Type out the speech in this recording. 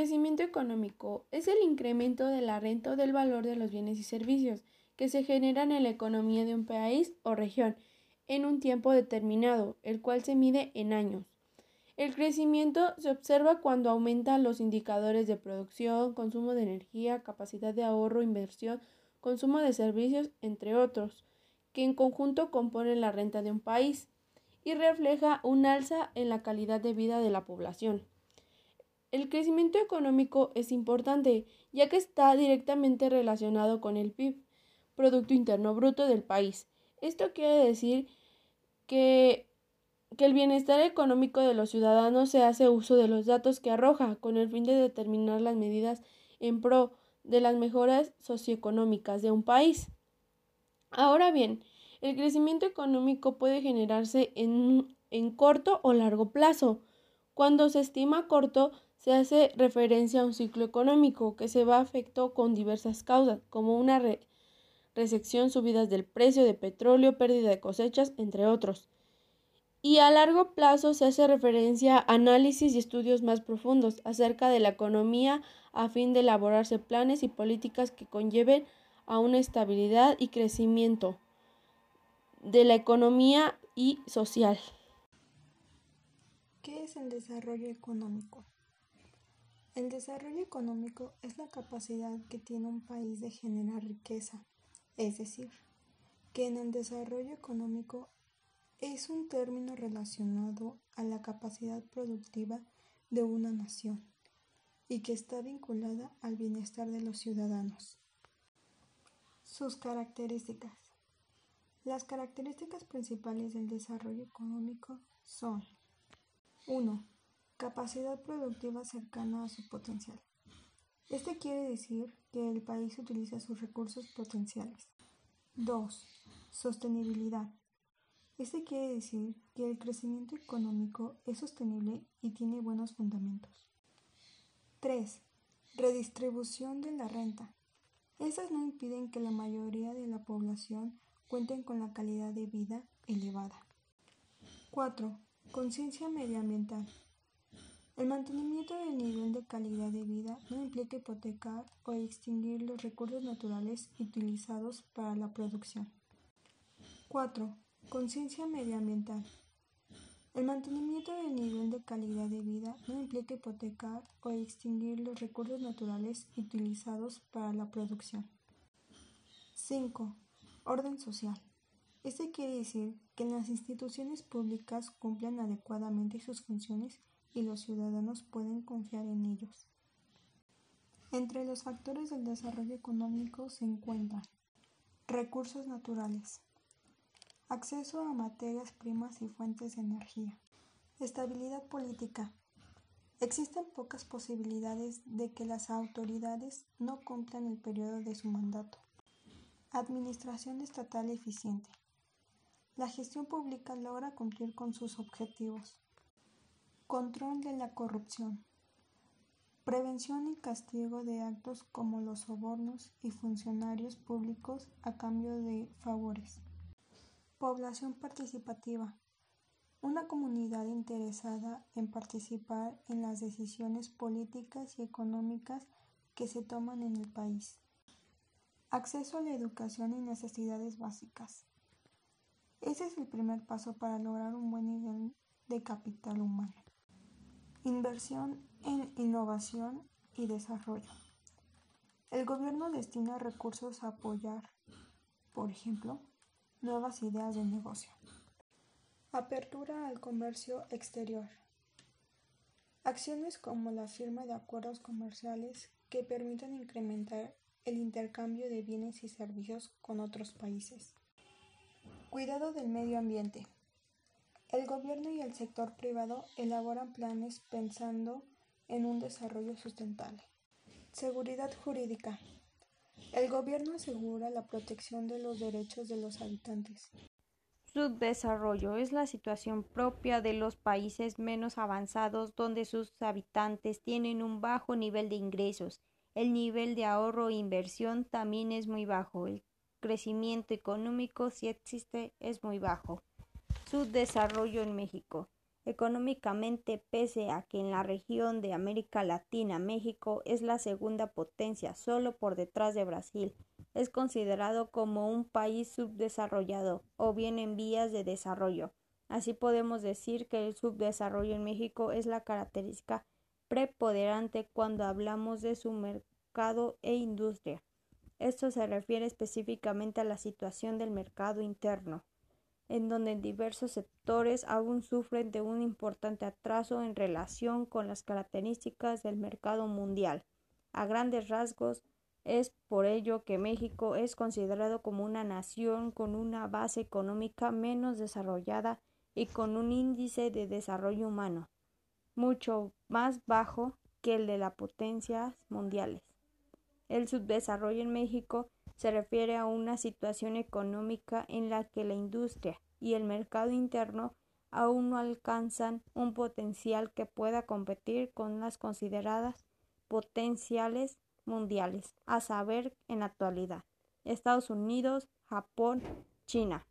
crecimiento económico es el incremento de la renta o del valor de los bienes y servicios que se generan en la economía de un país o región en un tiempo determinado, el cual se mide en años. El crecimiento se observa cuando aumentan los indicadores de producción, consumo de energía, capacidad de ahorro, inversión, consumo de servicios, entre otros, que en conjunto componen la renta de un país y refleja un alza en la calidad de vida de la población. El crecimiento económico es importante, ya que está directamente relacionado con el PIB, Producto Interno Bruto del país. Esto quiere decir que, que, el bienestar económico de los ciudadanos se hace uso de los datos que arroja con el fin de determinar las medidas en pro de las mejoras socioeconómicas de un país. Ahora bien, el crecimiento económico puede generarse en, en corto o largo plazo. Cuando se estima corto, se hace referencia a un ciclo económico que se va a afecto con diversas causas, como una recesión, subidas del precio de petróleo, pérdida de cosechas, entre otros. Y a largo plazo se hace referencia a análisis y estudios más profundos acerca de la economía a fin de elaborarse planes y políticas que conlleven a una estabilidad y crecimiento de la economía y social. ¿Qué es el desarrollo económico? El desarrollo económico es la capacidad que tiene un país de generar riqueza, es decir, que en el desarrollo económico es un término relacionado a la capacidad productiva de una nación y que está vinculada al bienestar de los ciudadanos. Sus características. Las características principales del desarrollo económico son 1 Capacidad productiva cercana a su potencial. Este quiere decir que el país utiliza sus recursos potenciales. 2. Sostenibilidad. Este quiere decir que el crecimiento económico es sostenible y tiene buenos fundamentos. 3. Redistribución de la renta. Estas no impiden que la mayoría de la población cuenten con la calidad de vida elevada. 4. Conciencia medioambiental. El mantenimiento del nivel de calidad de vida no implica hipotecar o extinguir los recursos naturales utilizados para la producción. 4. Conciencia medioambiental. El mantenimiento del nivel de calidad de vida no implica hipotecar o extinguir los recursos naturales utilizados para la producción. 5. Orden social. Este quiere decir que las instituciones públicas cumplan adecuadamente sus funciones y los ciudadanos pueden confiar en ellos. Entre los factores del desarrollo económico se encuentran recursos naturales, acceso a materias primas y fuentes de energía, estabilidad política. Existen pocas posibilidades de que las autoridades no cumplan el periodo de su mandato. Administración estatal eficiente. La gestión pública logra cumplir con sus objetivos. Control de la corrupción. Prevención y castigo de actos como los sobornos y funcionarios públicos a cambio de favores. Población participativa. Una comunidad interesada en participar en las decisiones políticas y económicas que se toman en el país. Acceso a la educación y necesidades básicas. Ese es el primer paso para lograr un buen nivel de capital humano. Inversión en innovación y desarrollo. El gobierno destina recursos a apoyar, por ejemplo, nuevas ideas de negocio. Apertura al comercio exterior. Acciones como la firma de acuerdos comerciales que permitan incrementar el intercambio de bienes y servicios con otros países. Cuidado del medio ambiente. El gobierno y el sector privado elaboran planes pensando en un desarrollo sustentable. Seguridad jurídica. El gobierno asegura la protección de los derechos de los habitantes. Subdesarrollo es la situación propia de los países menos avanzados donde sus habitantes tienen un bajo nivel de ingresos. El nivel de ahorro e inversión también es muy bajo. El crecimiento económico, si existe, es muy bajo. Subdesarrollo en México. Económicamente, pese a que en la región de América Latina México es la segunda potencia, solo por detrás de Brasil, es considerado como un país subdesarrollado o bien en vías de desarrollo. Así podemos decir que el subdesarrollo en México es la característica preponderante cuando hablamos de su mercado e industria. Esto se refiere específicamente a la situación del mercado interno en donde diversos sectores aún sufren de un importante atraso en relación con las características del mercado mundial. A grandes rasgos, es por ello que México es considerado como una nación con una base económica menos desarrollada y con un índice de desarrollo humano mucho más bajo que el de las potencias mundiales. El subdesarrollo en México se refiere a una situación económica en la que la industria y el mercado interno aún no alcanzan un potencial que pueda competir con las consideradas potenciales mundiales, a saber, en la actualidad, Estados Unidos, Japón, China.